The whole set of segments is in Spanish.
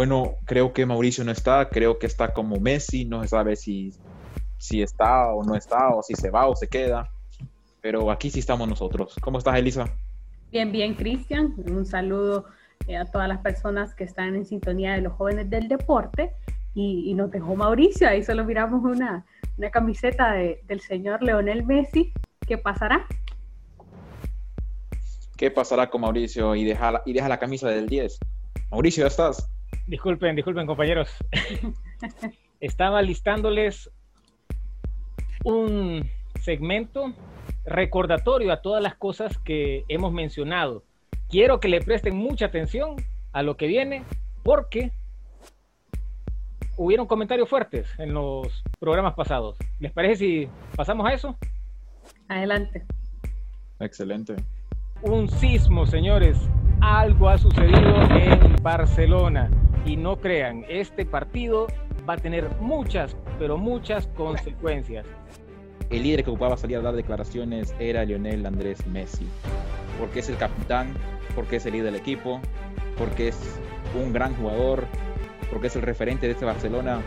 Bueno, creo que Mauricio no está, creo que está como Messi, no se sabe si, si está o no está, o si se va o se queda, pero aquí sí estamos nosotros. ¿Cómo estás, Elisa? Bien, bien, Cristian. Un saludo eh, a todas las personas que están en sintonía de los jóvenes del deporte. Y, nos dejó Mauricio, ahí solo miramos una, una camiseta del señor Leonel Messi. ¿Qué pasará? ¿Qué pasará con Mauricio? Y deja la, y deja la camisa del 10. Mauricio, ¿ya estás? Disculpen, disculpen compañeros. Estaba listándoles un segmento recordatorio a todas las cosas que hemos mencionado. Quiero que le presten mucha atención a lo que viene porque hubieron comentarios fuertes en los programas pasados. ¿Les parece si pasamos a eso? Adelante. Excelente. Un sismo, señores. Algo ha sucedido en Barcelona y no crean, este partido va a tener muchas, pero muchas consecuencias. El líder que ocupaba salir a dar declaraciones era Lionel Andrés Messi, porque es el capitán, porque es el líder del equipo, porque es un gran jugador, porque es el referente de este Barcelona.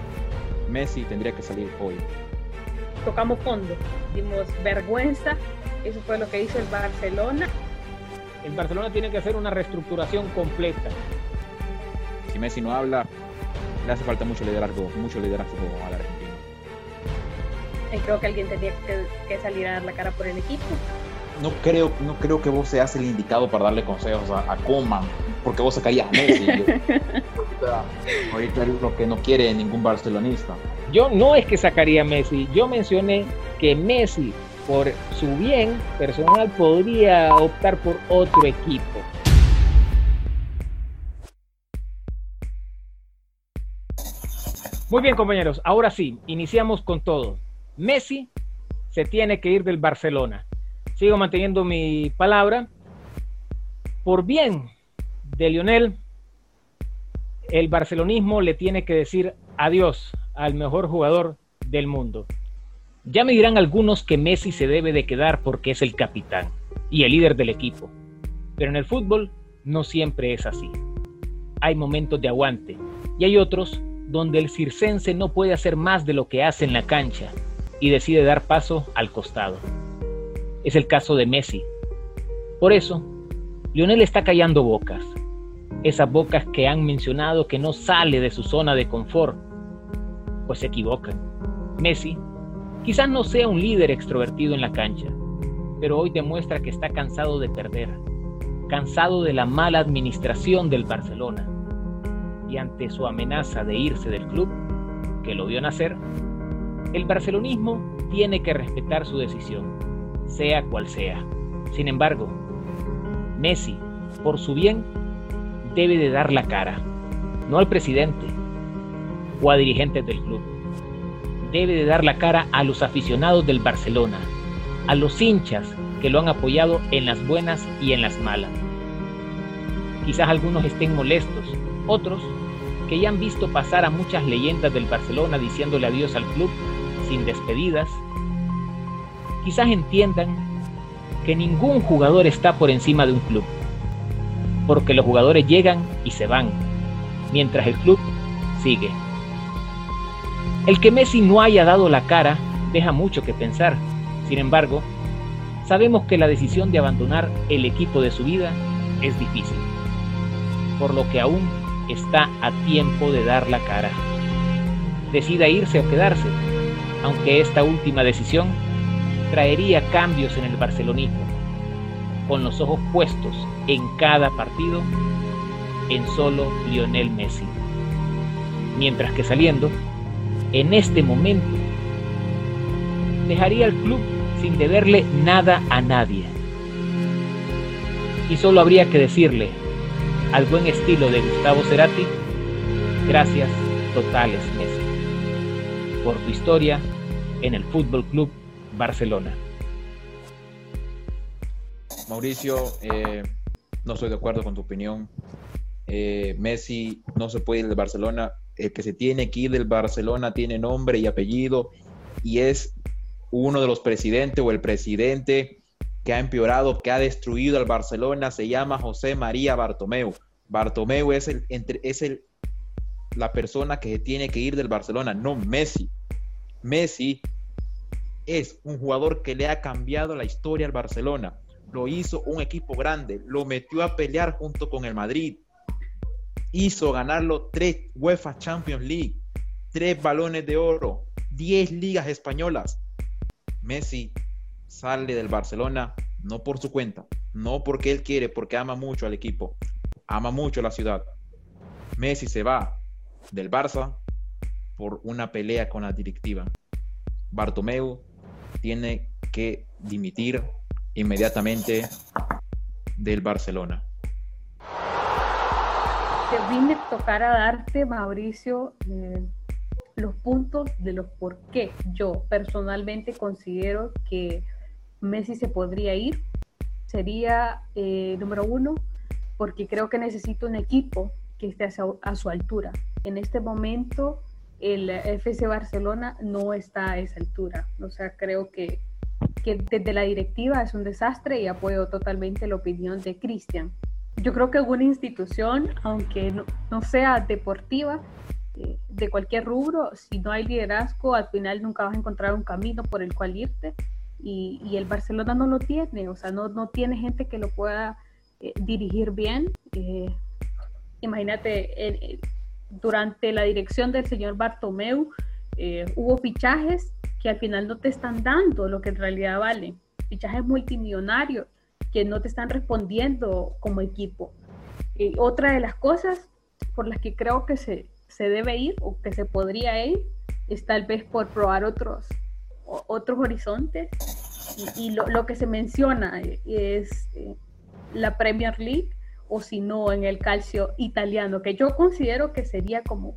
Messi tendría que salir hoy. Tocamos fondo, dimos vergüenza, eso fue lo que hizo el Barcelona. El Barcelona tiene que hacer una reestructuración completa si Messi no habla, le hace falta mucho liderazgo, mucho liderazgo al argentino. Y creo que alguien tenía que, salir a dar la cara por el equipo. No creo, no creo que vos seas el indicado para darle consejos a, a Coman, porque vos sacarías a Messi. ahorita, es lo que no quiere ningún barcelonista. Yo no es que sacaría a Messi, yo mencioné que Messi, por su bien personal, podría optar por otro equipo. Muy bien, compañeros. Ahora sí, iniciamos con todo. Messi se tiene que ir del Barcelona. Sigo manteniendo mi palabra. Por bien de Lionel, el barcelonismo le tiene que decir adiós al mejor jugador del mundo. Ya me dirán algunos que Messi se debe de quedar porque es el capitán y el líder del equipo. Pero en el fútbol no siempre es así. Hay momentos de aguante y hay otros donde el circense no puede hacer más de lo que hace en la cancha y decide dar paso al costado. Es el caso de Messi. Por eso, Lionel está callando bocas. Esas bocas que han mencionado que no sale de su zona de confort, pues se equivocan. Messi quizás no sea un líder extrovertido en la cancha, pero hoy demuestra que está cansado de perder, cansado de la mala administración del Barcelona ante su amenaza de irse del club, que lo vio nacer, el barcelonismo tiene que respetar su decisión, sea cual sea. Sin embargo, Messi, por su bien, debe de dar la cara, no al presidente o a dirigentes del club. Debe de dar la cara a los aficionados del Barcelona, a los hinchas que lo han apoyado en las buenas y en las malas. Quizás algunos estén molestos, otros que ya han visto pasar a muchas leyendas del Barcelona diciéndole adiós al club sin despedidas, quizás entiendan que ningún jugador está por encima de un club, porque los jugadores llegan y se van, mientras el club sigue. El que Messi no haya dado la cara deja mucho que pensar, sin embargo, sabemos que la decisión de abandonar el equipo de su vida es difícil, por lo que aún está a tiempo de dar la cara. Decida irse o quedarse, aunque esta última decisión traería cambios en el barcelonismo, con los ojos puestos en cada partido en solo Lionel Messi. Mientras que saliendo, en este momento, dejaría el club sin deberle nada a nadie. Y solo habría que decirle al buen estilo de Gustavo Cerati, gracias totales Messi por tu historia en el Fútbol Club Barcelona. Mauricio, eh, no estoy de acuerdo con tu opinión. Eh, Messi no se puede ir del Barcelona. El que se tiene ir del Barcelona tiene nombre y apellido y es uno de los presidentes o el presidente que ha empeorado, que ha destruido al Barcelona, se llama José María Bartomeu. Bartomeu es el, es el la persona que tiene que ir del Barcelona, no Messi. Messi es un jugador que le ha cambiado la historia al Barcelona. Lo hizo un equipo grande, lo metió a pelear junto con el Madrid. Hizo ganarlo tres UEFA Champions League, tres balones de oro, diez ligas españolas. Messi sale del Barcelona no por su cuenta, no porque él quiere, porque ama mucho al equipo, ama mucho la ciudad. Messi se va del Barça por una pelea con la directiva. Bartomeu tiene que dimitir inmediatamente del Barcelona. Vine a tocar a darte, Mauricio, eh, los puntos de los por qué yo personalmente considero que Messi se podría ir. Sería, eh, número uno, porque creo que necesito un equipo que esté a su, altura. En este momento, el FC Barcelona no está a esa altura. O sea, creo que, que desde la directiva es un desastre y apoyo totalmente la opinión de Cristian. Yo creo que una institución, aunque no, no sea deportiva, eh, de cualquier rubro, si no hay liderazgo, al final nunca vas a encontrar un camino por el cual irte. Y, y el Barcelona no lo tiene, o sea, no, no tiene gente que lo pueda eh, dirigir bien. Eh, imagínate, durante la dirección del señor Bartomeu eh, hubo fichajes que al final no te están dando lo que en realidad valen, fichajes multimillonarios que no te están respondiendo como equipo. Otra de las cosas por las que creo que se, se debe ir o que se podría ir es tal vez por probar otros, otros horizontes. Y, lo, lo, que se menciona es eh, la Premier League o si no en el calcio italiano, que yo considero que sería como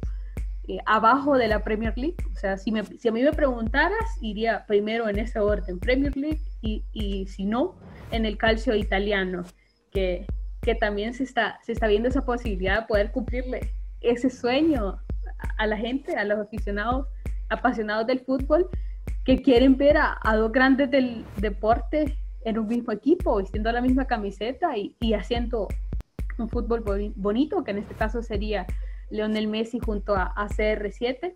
eh, abajo de la Premier League. O sea, si, me, si a mí me preguntaras, iría primero en ese orden, Premier League, y, y si no, en el calcio italiano, que, que también se está, se está viendo esa posibilidad de poder cumplirle ese sueño a la gente, a los aficionados apasionados del fútbol, que quieren ver a, a dos grandes del deporte en un mismo equipo, vistiendo la misma camiseta y, y haciendo un fútbol bonito, que en este caso sería Leonel Messi junto a, CR7.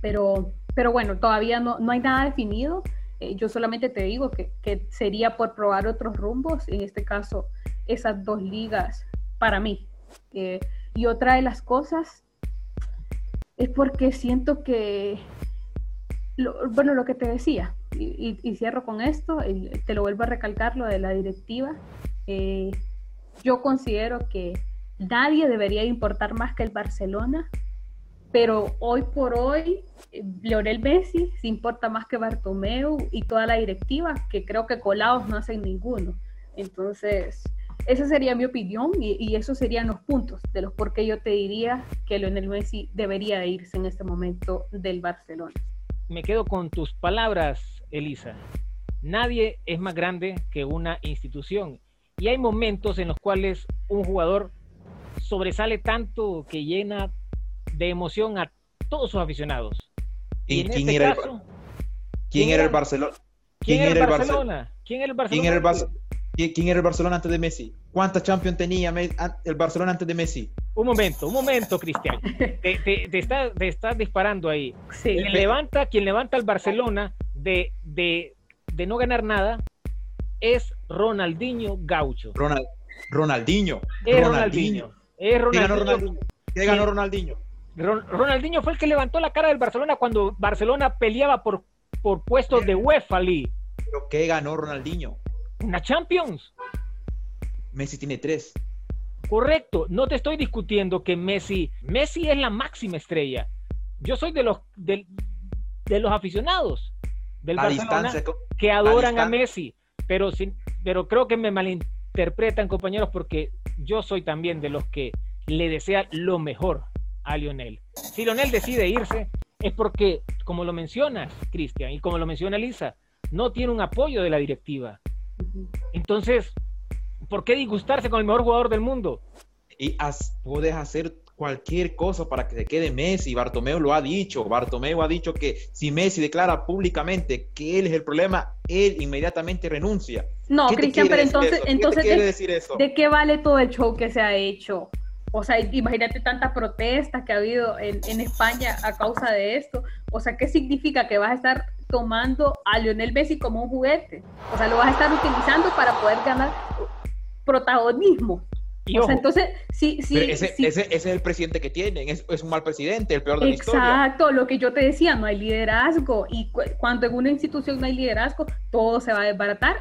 Pero, pero bueno, todavía no, no hay nada definido. Eh, yo solamente te digo que, que, sería por probar otros rumbos, en este caso esas dos ligas para mí. Eh, y otra de las cosas es porque siento que, bueno, lo que te decía, y, cierro con esto, te lo vuelvo a recalcar, lo de la directiva. Eh, yo considero que nadie debería importar más que el Barcelona, pero hoy por hoy Leonel Messi se importa más que Bartomeu y toda la directiva, que creo que colados no hacen ninguno. Entonces, esa sería mi opinión y, y esos serían los puntos de los por qué yo te diría que Leonel Messi debería irse en este momento del Barcelona. Me quedo con tus palabras, Elisa. Nadie es más grande que una institución y hay momentos en los cuales un jugador sobresale tanto que llena de emoción a todos sus aficionados. ¿Y, quién, este era el, ¿quién, era el Barcelona? ¿Quién, era el Barcelona? ¿Quién era el Barcelona? ¿Quién era el, Barcelona antes de Messi? ¿Cuántas Champions tenía el Barcelona antes de Messi? Un momento, un momento, Cristian. te, estás disparando ahí. Quien, levanta, quien levanta al Barcelona de, de, de no ganar nada es Ronaldinho Gaucho. Ronald, Ronaldinho. Es Ronaldinho. Es Ronaldinho. ¿Qué ganó Ronaldinho? Ronaldinho fue el que levantó la cara del Barcelona cuando Barcelona peleaba por, por puestos de UEFA League. ¿Pero qué ganó Ronaldinho? Una Champions. Messi tiene tres. Correcto, no te estoy discutiendo que Messi, Messi es la máxima estrella. Yo soy de los de, los aficionados del Barcelona que adoran a Messi pero, sin, pero creo que me malinterpretan, compañeros, porque yo soy también de los que le desea lo mejor a Lionel. Si Lionel decide irse, es porque, como lo mencionas, Cristian, y como lo menciona Lisa, no tiene un apoyo de la directiva. Entonces, ¿por qué disgustarse con el mejor jugador del mundo? Y puedes hacer cualquier cosa para que se quede Messi. Bartomeu lo ha dicho. Bartomeu ha dicho que si Messi declara públicamente que él es el problema, él inmediatamente renuncia. No, Cristian, pero entonces, entonces de, ¿de qué vale todo el show que se ha hecho? O sea, imagínate tanta protesta que ha habido en, en, España a causa de esto. O sea, ¿qué significa? Que vas a estar tomando a Lionel Messi como un juguete. O sea, lo vas a estar utilizando para poder ganar protagonismo. o sea, entonces, sí, sí, ese, ese, es el presidente que tienen, es, es, un mal presidente, el peor de la historia. Exacto, lo que yo te decía, no hay liderazgo. Y cuando en una institución no hay liderazgo, todo se va a desbaratar.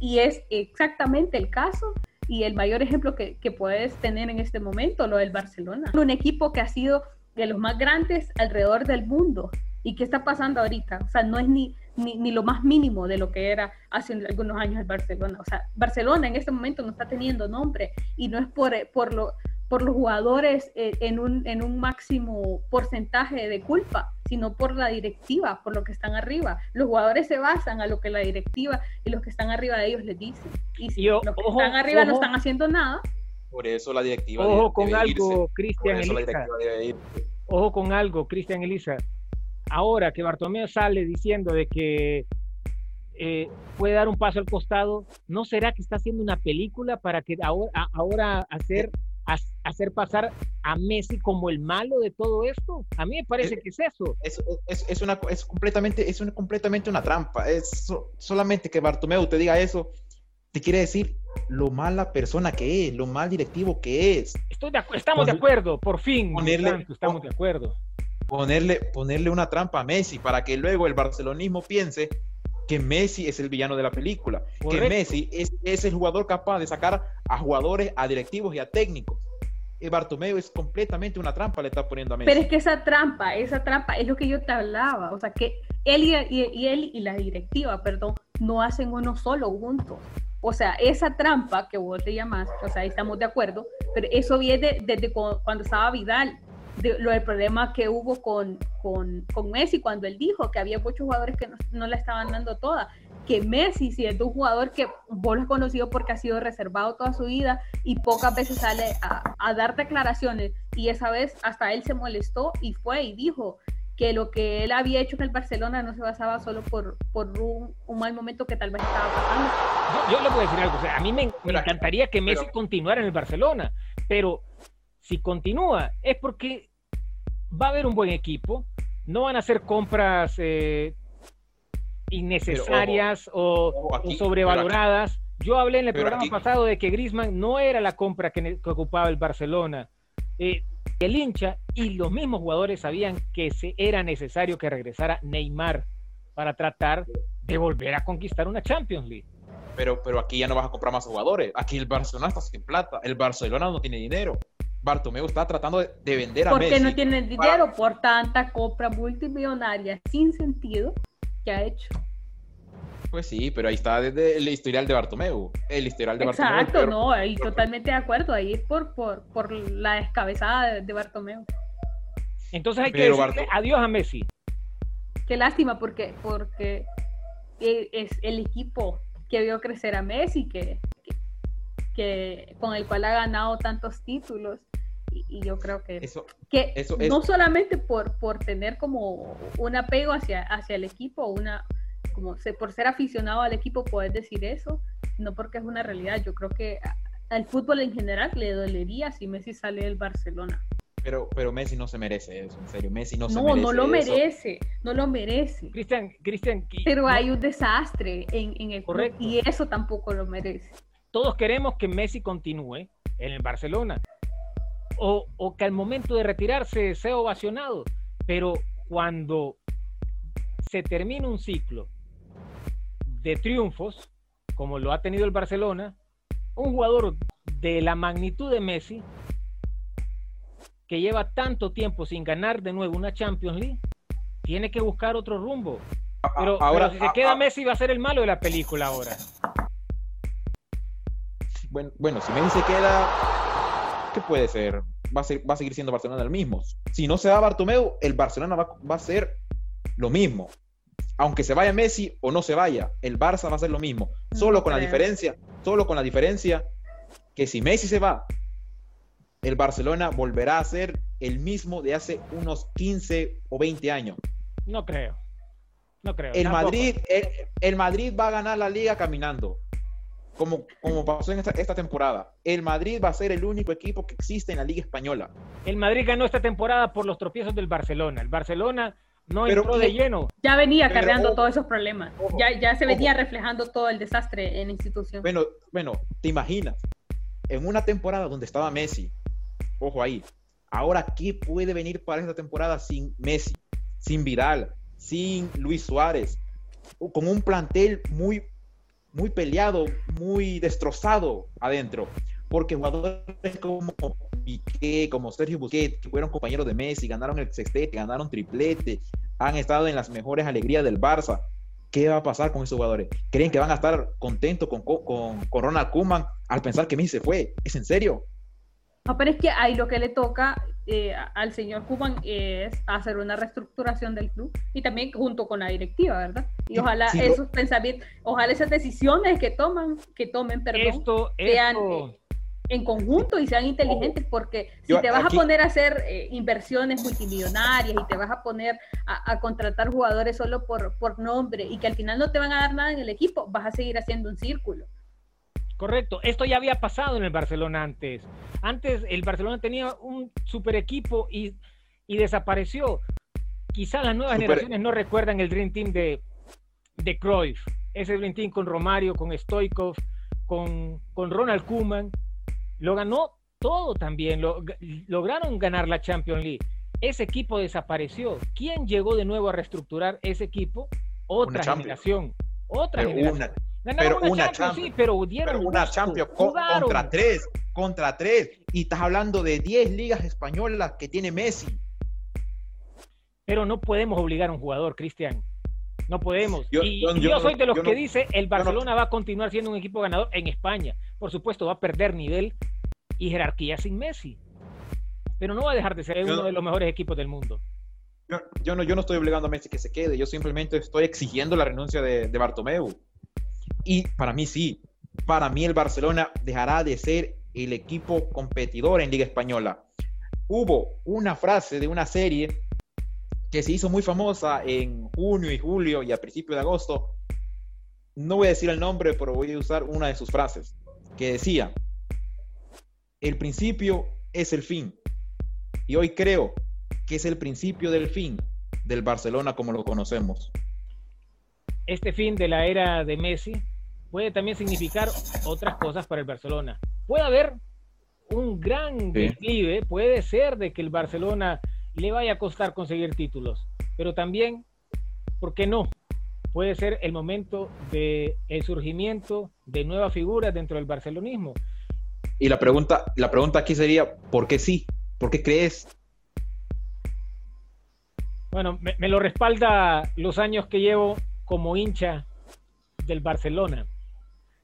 Y es exactamente el caso y el mayor ejemplo que, que, puedes tener en este momento, lo del Barcelona. Un equipo que ha sido de los más grandes alrededor del mundo. ¿Y qué está pasando ahorita? O sea, no es ni, ni, ni, lo más mínimo de lo que era hace algunos años el Barcelona. O sea, Barcelona en este momento no está teniendo nombre y no es por, por, lo, por los jugadores eh, en, un, en un máximo porcentaje de culpa, sino por la directiva, por lo que están arriba. Los jugadores se basan a lo que la directiva y los que están arriba de ellos les dicen. Y si los que están arriba no están haciendo nada. Por eso la directiva. Ojo con algo, Cristian Elisa. Ojo con algo, Cristian Elisa. Ahora que Bartomeu sale diciendo de que eh, puede dar un paso al costado, ¿no será que está haciendo una película para que ahora, ahora hacer hacer pasar a Messi como el malo de todo esto? A mí me parece que es eso. Es, es, una, es, completamente, es una, completamente una trampa. Es solamente que Bartomeu te diga eso, te quiere decir lo mala persona que es, lo mal directivo que es. Estoy de estamos de acuerdo, por fin. Ponerle, estamos de acuerdo. Ponerle, ponerle una trampa a Messi para que luego el barcelonismo piense que Messi es el villano de la película, que Messi es, es, el jugador capaz de sacar a jugadores, a directivos y a técnicos. Y Bartomeu es completamente una trampa, le está poniendo a Messi. Pero es que esa trampa, esa trampa es lo que yo te hablaba, o sea, que él y, y él y la directiva, perdón, no hacen uno solo juntos. O sea, esa trampa que vos te llamas, o sea, ahí estamos de acuerdo, pero eso viene desde cuando estaba Vidal, de, lo del problema que hubo con, con, con, Messi cuando él dijo que había muchos jugadores que no, no le estaban dando toda. Que Messi, si es un jugador que vos lo has conocido porque ha sido reservado toda su vida y pocas veces sale a, a dar declaraciones, y esa vez hasta él se molestó y fue y dijo que lo que él había hecho en el Barcelona no se basaba solo por, por un, un mal momento que tal vez estaba pasando. Yo, yo le voy a decir algo, o sea, a mí me, me encantaría que Messi continuara en el Barcelona, pero si continúa, es porque va a haber un buen equipo, no van a hacer compras eh, innecesarias o, sobrevaloradas. Yo hablé en el programa pasado de que Griezmann no era la compra que, ocupaba el Barcelona. Eh, el hincha y los mismos jugadores sabían que se era necesario que regresara Neymar para tratar de volver a conquistar una Champions League. Pero, pero aquí ya no vas a comprar más jugadores. Aquí el Barcelona está sin plata. El Barcelona no tiene dinero. Bartomeu está tratando de, vender a Messi. Porque no tiene dinero por tanta compra multimillonaria sin sentido que ha hecho. Pues sí, pero ahí está desde el historial de Bartomeu. El historial de Exacto, Bartomeu. Exacto, no, ahí totalmente de acuerdo. Ahí es por, por, por la descabezada de, Bartomeu. Entonces hay que decirle adiós a Messi. Qué lástima, porque, porque e, es el equipo que vio crecer a Messi, que, que, con el cual ha ganado tantos títulos y, yo creo que, que no solamente por, por tener como un apego hacia, hacia el equipo, una, como por ser aficionado al equipo puedes decir eso, no porque es una realidad. Yo creo que al fútbol en general le dolería si Messi sale del Barcelona. Pero, pero Messi no se merece eso, en serio. Messi no, se merece. No, no lo merece, no lo merece. Cristian, Cristian. Pero hay un desastre en, en el Correcto. y eso tampoco lo merece. Todos queremos que Messi continúe en el Barcelona o, que al momento de retirarse sea ovacionado, pero cuando se termina un ciclo de triunfos, como lo ha tenido el Barcelona, un jugador de la magnitud de Messi, que lleva tanto tiempo sin ganar de nuevo una Champions League, tiene que buscar otro rumbo. Pero, ahora, si se queda Messi va a ser el malo de la película ahora. Bueno, bueno si Messi se queda, ¿qué puede ser? Va a, ser, va a seguir siendo Barcelona el mismo. Si no se va Bartomeu, el Barcelona va, va, a ser lo mismo. Aunque se vaya Messi o no se vaya, el Barça va a ser lo mismo. Solo con la diferencia, solo con la diferencia que si Messi se va, el Barcelona volverá a ser el mismo de hace unos 15 o 20 años. No creo. No creo. El Madrid, el, Madrid va a ganar la liga caminando. Como, como pasó en esta, esta, temporada. El Madrid va a ser el único equipo que existe en la Liga Española. El Madrid ganó esta temporada por los tropiezos del Barcelona. El Barcelona no entró de lleno. Ya venía cargando todos esos problemas. ya, ya se venía reflejando todo el desastre en la institución. Bueno, bueno, te imaginas, en una temporada donde estaba Messi, ojo ahí, ahora, ¿qué puede venir para esta temporada sin Messi, sin Vidal, sin Luis Suárez, con un plantel muy muy peleado, muy destrozado adentro, porque jugadores como Piqué, como Sergio Busquets, que fueron compañeros de Messi, ganaron el sextete, ganaron triplete, han estado en las mejores alegrías del Barça. ¿Qué va a pasar con esos jugadores? ¿Creen que van a estar contentos con, con, con Ronald Koeman al pensar que Messi se fue? ¿Es en serio? No, pero es que ahí lo que le toca eh, al señor Kuman es hacer una reestructuración del club y también junto con la directiva, ¿verdad? Y ojalá esos pensamientos, ojalá esas decisiones que toman, que tomen, perdón, esto, sean eh, en conjunto y sean inteligentes, porque si te vas a poner a hacer eh, inversiones multimillonarias y te vas a poner a, a, contratar jugadores solo por, por nombre y que al final no te van a dar nada en el equipo, vas a seguir haciendo un círculo. Correcto, esto ya había pasado en el Barcelona antes. Antes el Barcelona tenía un super equipo y, desapareció. Quizás las nuevas generaciones no recuerdan el Dream Team de, de Cruyff, ese Dream Team con Romario, con Stoikov, con, con Ronald Koeman. Lo ganó todo también, lograron ganar la Champions League. Ese equipo desapareció. ¿Quién llegó de nuevo a reestructurar ese equipo? Otra generación. Otra generación pero una, Champions, pero dieron una Champions contra tres, contra tres. Y estás hablando de 10 ligas españolas que tiene Messi. Pero no podemos obligar a un jugador, Cristian. No podemos. Yo, y, yo, soy de los que dice el Barcelona va a continuar siendo un equipo ganador en España. Por supuesto, va a perder nivel y jerarquía sin Messi. Pero no va a dejar de ser uno de los mejores equipos del mundo. Yo, no, yo no estoy obligando a Messi que se quede. Yo simplemente estoy exigiendo la renuncia de, de Bartomeu. Y para mí sí, para mí el Barcelona dejará de ser el equipo competidor en Liga Española. Hubo una frase de una serie que se hizo muy famosa en junio y julio y a principios de agosto. No voy a decir el nombre, pero voy a usar una de sus frases, que decía, el principio es el fin. Y hoy creo que es el principio del fin del Barcelona como lo conocemos. Este fin de la era de Messi puede también significar otras cosas para el Barcelona. Puede haber un gran declive, puede ser de que el Barcelona le vaya a costar conseguir títulos, pero también, ¿por qué no? Puede ser el momento de el surgimiento de nuevas figuras dentro del barcelonismo. Y la pregunta, la pregunta aquí sería, ¿por qué sí? ¿Por qué crees? Bueno, me, me lo respalda los años que llevo como hincha del Barcelona.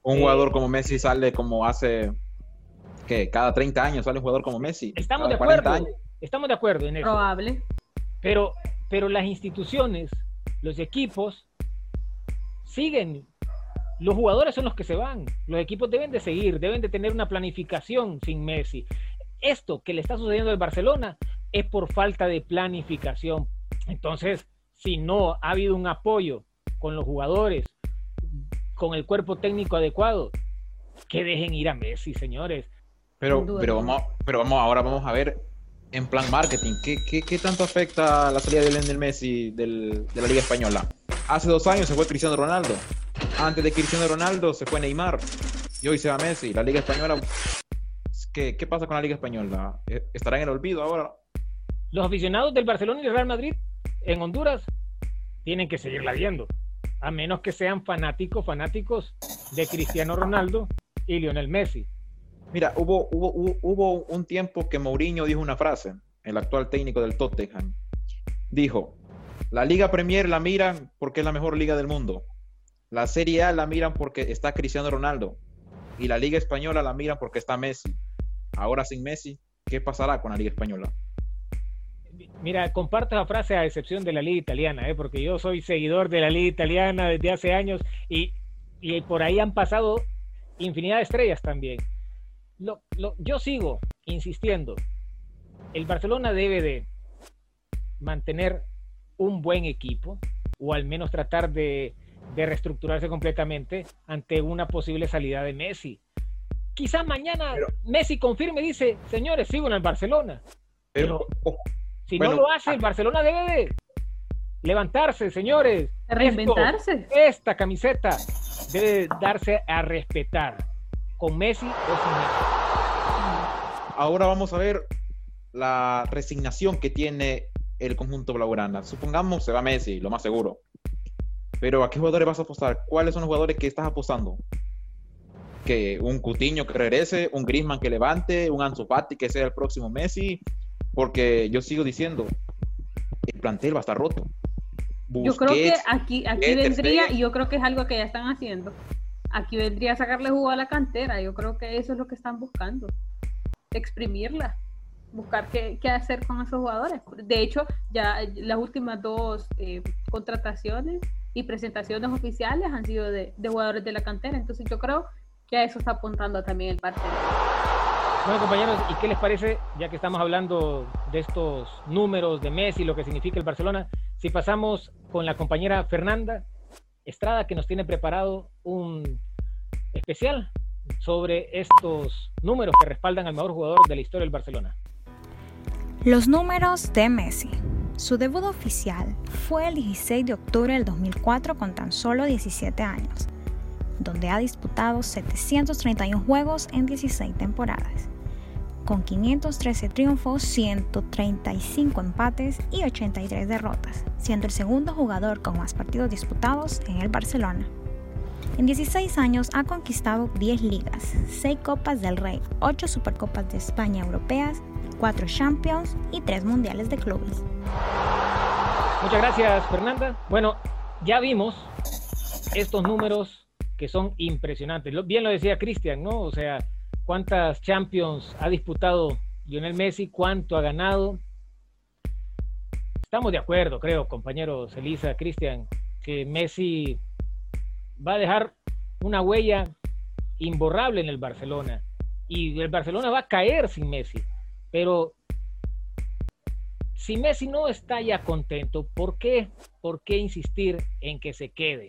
Un eh, jugador como Messi sale como hace que cada 30 años sale un jugador como Messi. Estamos de acuerdo. Estamos de acuerdo en eso. Probable. Pero, pero las instituciones, los equipos siguen. Los jugadores son los que se van. Los equipos deben de seguir, deben de tener una planificación sin Messi. Esto que le está sucediendo al Barcelona es por falta de planificación. Entonces, si no ha habido un apoyo con los jugadores, con el cuerpo técnico adecuado, que dejen ir a Messi, señores. Pero, pero, vamos, pero vamos, ahora vamos a ver en plan marketing, ¿qué, qué, tanto afecta la salida de Lionel Messi del, de la Liga Española? Hace dos años se fue Cristiano Ronaldo. Antes de Cristiano Ronaldo se fue Neymar. Y hoy se va Messi. La Liga Española. ¿Qué, qué pasa con la Liga Española? ¿Estará en el olvido ahora? Los aficionados del Barcelona y del Real Madrid en Honduras tienen que seguirla viendo a menos que sean fanáticos, fanáticos de Cristiano Ronaldo y Lionel Messi. Mira, hubo, hubo, un tiempo que Mourinho dijo una frase, el actual técnico del Tottenham. Dijo, la Liga Premier la miran porque es la mejor liga del mundo. La Serie A la miran porque está Cristiano Ronaldo. Y la Liga Española la miran porque está Messi. Ahora sin Messi, ¿qué pasará con la Liga Española? Mira, comparto la frase a excepción de la liga italiana, ¿eh? porque yo soy seguidor de la liga italiana desde hace años y, por ahí han pasado infinidad de estrellas también. yo sigo insistiendo, el Barcelona debe de mantener un buen equipo o al menos tratar de, de reestructurarse completamente ante una posible salida de Messi. Quizás mañana Messi confirme y dice, señores, sigo en el Barcelona. Pero, si no lo hace, el Barcelona debe de levantarse, señores. Reinventarse. esta camiseta debe darse a respetar. Con Messi o sin Messi. Ahora vamos a ver la resignación que tiene el conjunto blaugrana. Supongamos se va Messi, lo más seguro. Pero ¿a qué jugadores vas a apostar? ¿Cuáles son los jugadores que estás apostando? Que un Cutiño que regrese, un Griezmann que levante, un Ansu Fati que sea el próximo Messi, porque yo sigo diciendo, el plantel va a estar roto. yo creo que aquí, aquí vendría, y yo creo que es algo que ya están haciendo, aquí vendría a sacarle jugo a la cantera, yo creo que eso es lo que están buscando, exprimirla buscar qué, qué, hacer con esos jugadores. De hecho, ya las últimas dos eh, contrataciones y presentaciones oficiales han sido de, de, jugadores de la cantera. Entonces yo creo que a eso está apuntando también el partido. Bueno, compañeros, ¿y qué les parece, ya que estamos hablando de estos números de Messi, lo que significa el Barcelona, si pasamos con la compañera Fernanda Estrada, que nos tiene preparado un especial sobre estos números que respaldan al mejor jugador de la historia del Barcelona? Los números de Messi. Su debut oficial fue el 16 de octubre del 2004 con tan solo 17 años, donde ha disputado 731 juegos en 16 temporadas, con 513 triunfos, 135 empates y 83 derrotas, siendo el segundo jugador con más partidos disputados en el Barcelona. En 16 años ha conquistado 10 ligas, 6 Copas del Rey, 8 Supercopas de España europeas, cuatro Champions y tres Mundiales de Clubes. Muchas gracias, Fernanda. Bueno, ya vimos estos números que son impresionantes. Bien lo decía Cristian, ¿no? O sea, cuántas Champions ha disputado Lionel Messi, cuánto ha ganado. Estamos de acuerdo, creo, compañeros Elisa, Cristian, que Messi va a dejar una huella imborrable en el Barcelona. Y el Barcelona va a caer sin Messi. Pero si Messi no está ya contento, ¿por qué? ¿Por qué insistir en que se quede?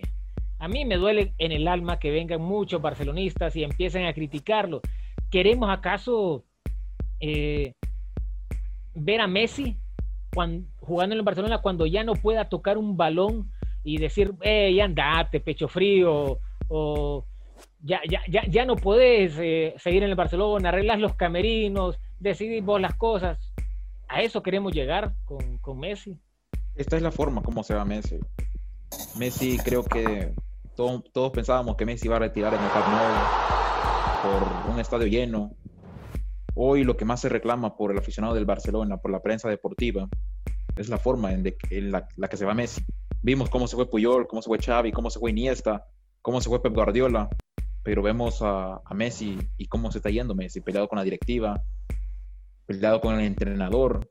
A mí me duele en el alma que vengan muchos barcelonistas y empiecen a criticarlo. ¿Queremos acaso eh, ver a Messi jugando en el Barcelona cuando ya no pueda tocar un balón y decir, hey, andate, pecho frío, o ya, ya, ya, ya no puedes eh, seguir en el Barcelona, arreglas los camerinos, decidís vos las cosas. A eso queremos llegar con, con Messi. Esta es la forma como se va Messi. Messi creo que todos pensábamos que Messi iba a retirar el Camp Nou por un estadio lleno. Hoy lo que más se reclama por el aficionado del Barcelona, por la prensa deportiva, es la forma en, la, que se va Messi. Vimos cómo se fue Puyol, cómo se fue Xavi, cómo se fue Iniesta, cómo se fue Pep Guardiola, pero vemos a, a Messi y cómo se está yendo Messi, peleado con la directiva, peleado con el entrenador,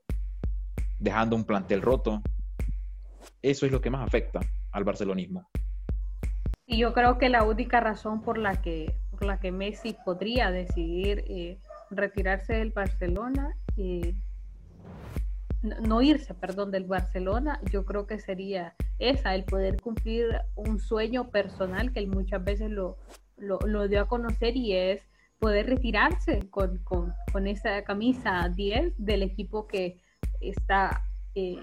dejando un plantel roto. Eso es lo que más afecta al barcelonismo. Y yo creo que la única razón por la que, la que Messi podría decidir eh, retirarse del Barcelona, eh, no, irse, perdón, del Barcelona, yo creo que sería esa, el poder cumplir un sueño personal que él muchas veces lo, lo, lo dio a conocer y es poder retirarse con, con, con esa camisa 10 del equipo que está eh,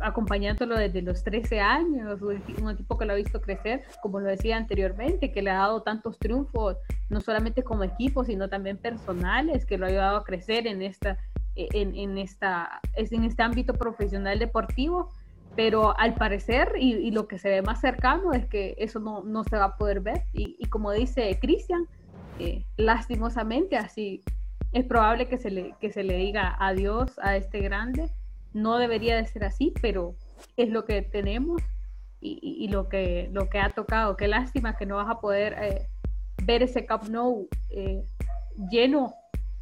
acompañándolo desde los 13 años, un equipo que lo ha visto crecer, como lo decía anteriormente, que le ha dado tantos triunfos, no solamente como equipo, sino también personales, que lo ha ayudado a crecer en, esta, en, en esta, en este ámbito profesional deportivo. Pero al parecer, y, lo que se ve más cercano, es que eso no, no se va a poder ver. Y, como dice Cristian, lastimosamente así es probable que se, le, que se le diga adiós a este grande. No debería de ser así, pero es lo que tenemos y, lo, que, lo que ha tocado. Qué lástima que no vas a poder eh, ver ese Cup No eh, lleno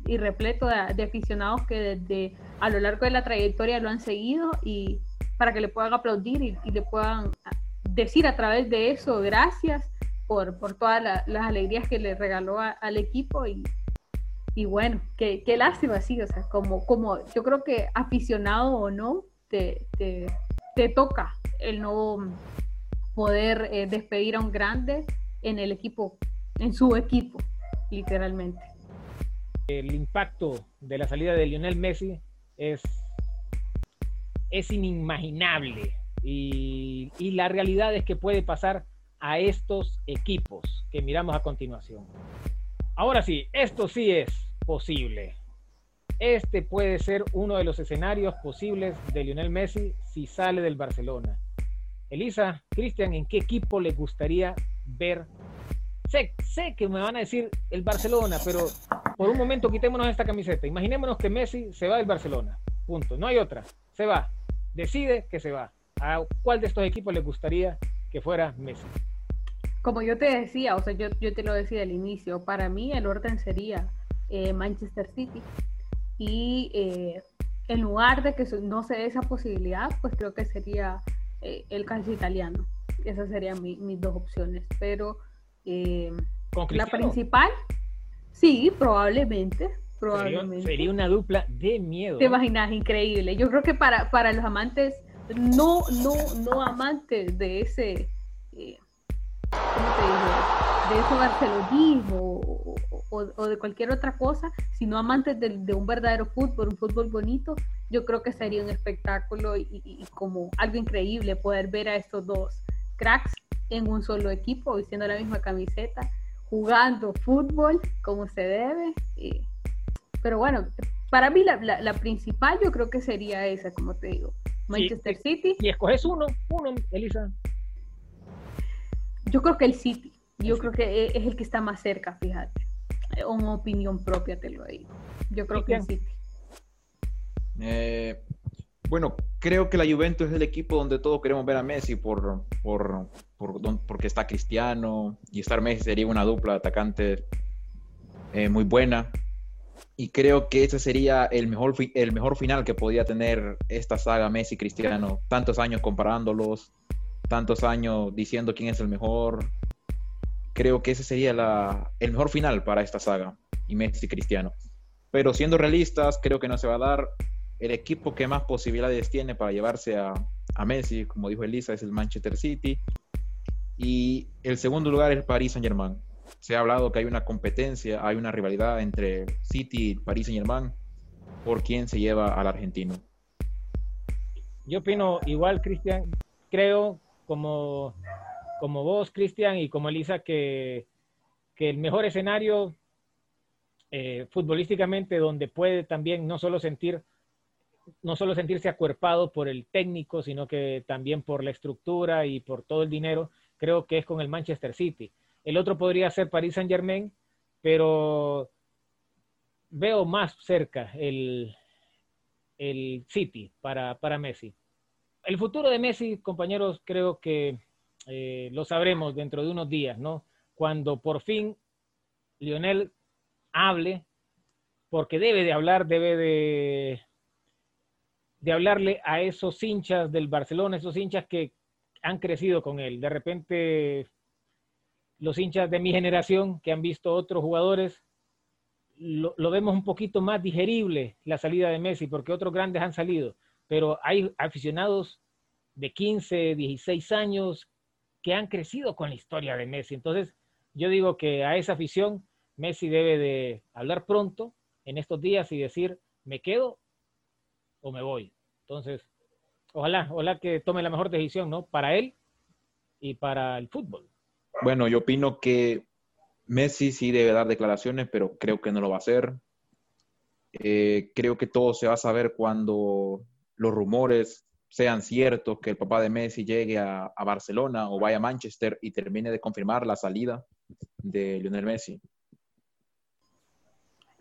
y repleto de, aficionados que desde a lo largo de la trayectoria lo han seguido y para que le puedan aplaudir y, le puedan decir a través de eso gracias por, por todas las alegrías que le regaló al equipo y, y bueno, qué, qué, lástima, sí, o sea, como, como yo creo que aficionado o no, te, te, toca el no poder eh, despedir a un grande en el equipo, en su equipo, literalmente. El impacto de la salida de Lionel Messi es, es inimaginable y, y la realidad es que puede pasar a estos equipos que miramos a continuación. Ahora sí, esto sí es posible. Este puede ser uno de los escenarios posibles de Lionel Messi si sale del Barcelona. Elisa, Cristian, ¿en qué equipo le gustaría ver? Sé, sé que me van a decir el Barcelona, pero por un momento quitémonos esta camiseta. Imaginémonos que Messi se va del Barcelona. Punto. No hay otra. Se va. Decide que se va. ¿A cuál de estos equipos le gustaría que fuera Messi? Como yo te decía, o sea, yo, yo te lo decía al inicio, para mí el orden sería eh, Manchester City. Y eh, en lugar de que no se dé esa posibilidad, pues creo que sería eh, el calcio italiano. Esas serían mis dos opciones. Pero la principal, sí, probablemente. probablemente. Sería, una dupla de miedo. Te imaginas, increíble. Yo creo que para, para los amantes, no, no, no amantes de ese ¿cómo te digo? De ese barcelonismo o, de cualquier otra cosa, sino amantes de, un verdadero fútbol, un fútbol bonito, yo creo que sería un espectáculo y, como algo increíble poder ver a estos dos cracks en un solo equipo, vistiendo la misma camiseta, jugando fútbol como se debe. pero bueno, para mí la, principal yo creo que sería esa, como te digo, Manchester City. Y escoges uno, uno, Elisa. Yo creo que el City. Yo creo que e, es el que está más cerca, fíjate. Una opinión propia te lo digo. Yo creo que City. Eh, bueno, creo que la Juventus es el equipo donde todos queremos ver a Messi por, por, porque está Cristiano y estar Messi sería una dupla de atacantes eh, muy buena. Y creo que ese sería el mejor, el mejor final que podía tener esta saga Messi-Cristiano. Tantos años comparándolos, tantos años diciendo quién es el mejor. Creo que ese sería el mejor final para esta saga y Messi Cristiano. Pero siendo realistas, creo que no se va a dar. El equipo que más posibilidades tiene para llevarse a, Messi, como dijo Elisa, es el Manchester City. Y el segundo lugar es el Paris Saint Germain. Se ha hablado que hay una competencia, hay una rivalidad entre City y Paris Saint Germain por quién se lleva al argentino. Yo opino igual, Cristian. Creo como, como vos, Cristian, y como Elisa, que, el mejor escenario eh, futbolísticamente donde puede también no solo sentir no solo sentirse acuerpado por el técnico, sino que también por la estructura y por todo el dinero, creo que es con el Manchester City. El otro podría ser Paris Saint Germain, pero veo más cerca el, el City para, para Messi el futuro de Messi, compañeros, creo que eh, lo sabremos dentro de unos días, ¿no? Cuando por fin Lionel hable, porque debe de hablar, debe de, de hablarle a esos hinchas del Barcelona, esos hinchas que han crecido con él. De repente, los hinchas de mi generación que han visto otros jugadores, lo, lo vemos un poquito más digerible la salida de Messi, porque otros grandes han salido pero hay aficionados de 15, 16 años que han crecido con la historia de Messi. Entonces, yo digo que a esa afición Messi debe de hablar pronto en estos días y decir, me quedo o me voy. Entonces, ojalá, ojalá que tome la mejor decisión, ¿no? Para él y para el fútbol. Bueno, yo opino que Messi sí debe dar declaraciones, pero creo que no lo va a hacer. Eh, creo que todo se va a saber cuando los rumores sean ciertos, que el papá de Messi llegue a, Barcelona o vaya a Manchester y termine de confirmar la salida de Lionel Messi?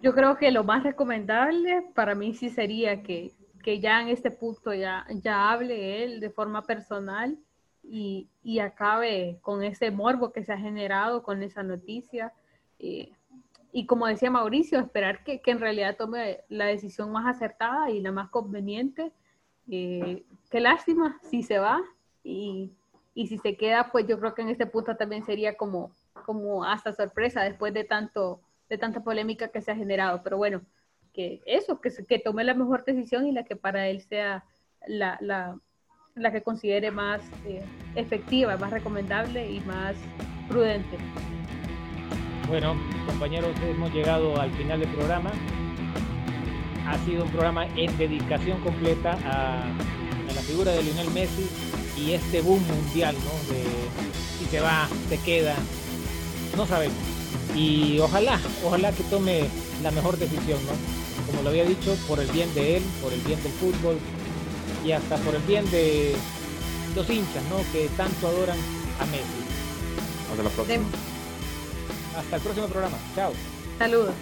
Yo creo que lo más recomendable para mí sí sería que, ya en este punto ya, ya hable él de forma personal y, acabe con ese morbo que se ha generado con esa noticia. Eh, y como decía Mauricio, esperar que, que, en realidad tome la decisión más acertada y la más conveniente eh, qué lástima si se va y, y, si se queda, pues yo creo que en este punto también sería como, como hasta sorpresa después de, tanto, de tanta polémica que se ha generado. Pero bueno, que eso, que, que tome la mejor decisión y la que para él sea la, la, la que considere más eh, efectiva, más recomendable y más prudente. Bueno, compañeros, hemos llegado al final del programa. Ha sido un programa en dedicación completa a, la figura de Lionel Messi y este boom mundial, ¿no? De si se va, se queda, no sabemos. Y ojalá, ojalá que tome la mejor decisión, ¿no? Como lo había dicho, por el bien de él, por el bien del fútbol y hasta por el bien de los hinchas, ¿no? Que tanto adoran a Messi. Hasta la próxima. Hasta el próximo programa. Chao. Saludos.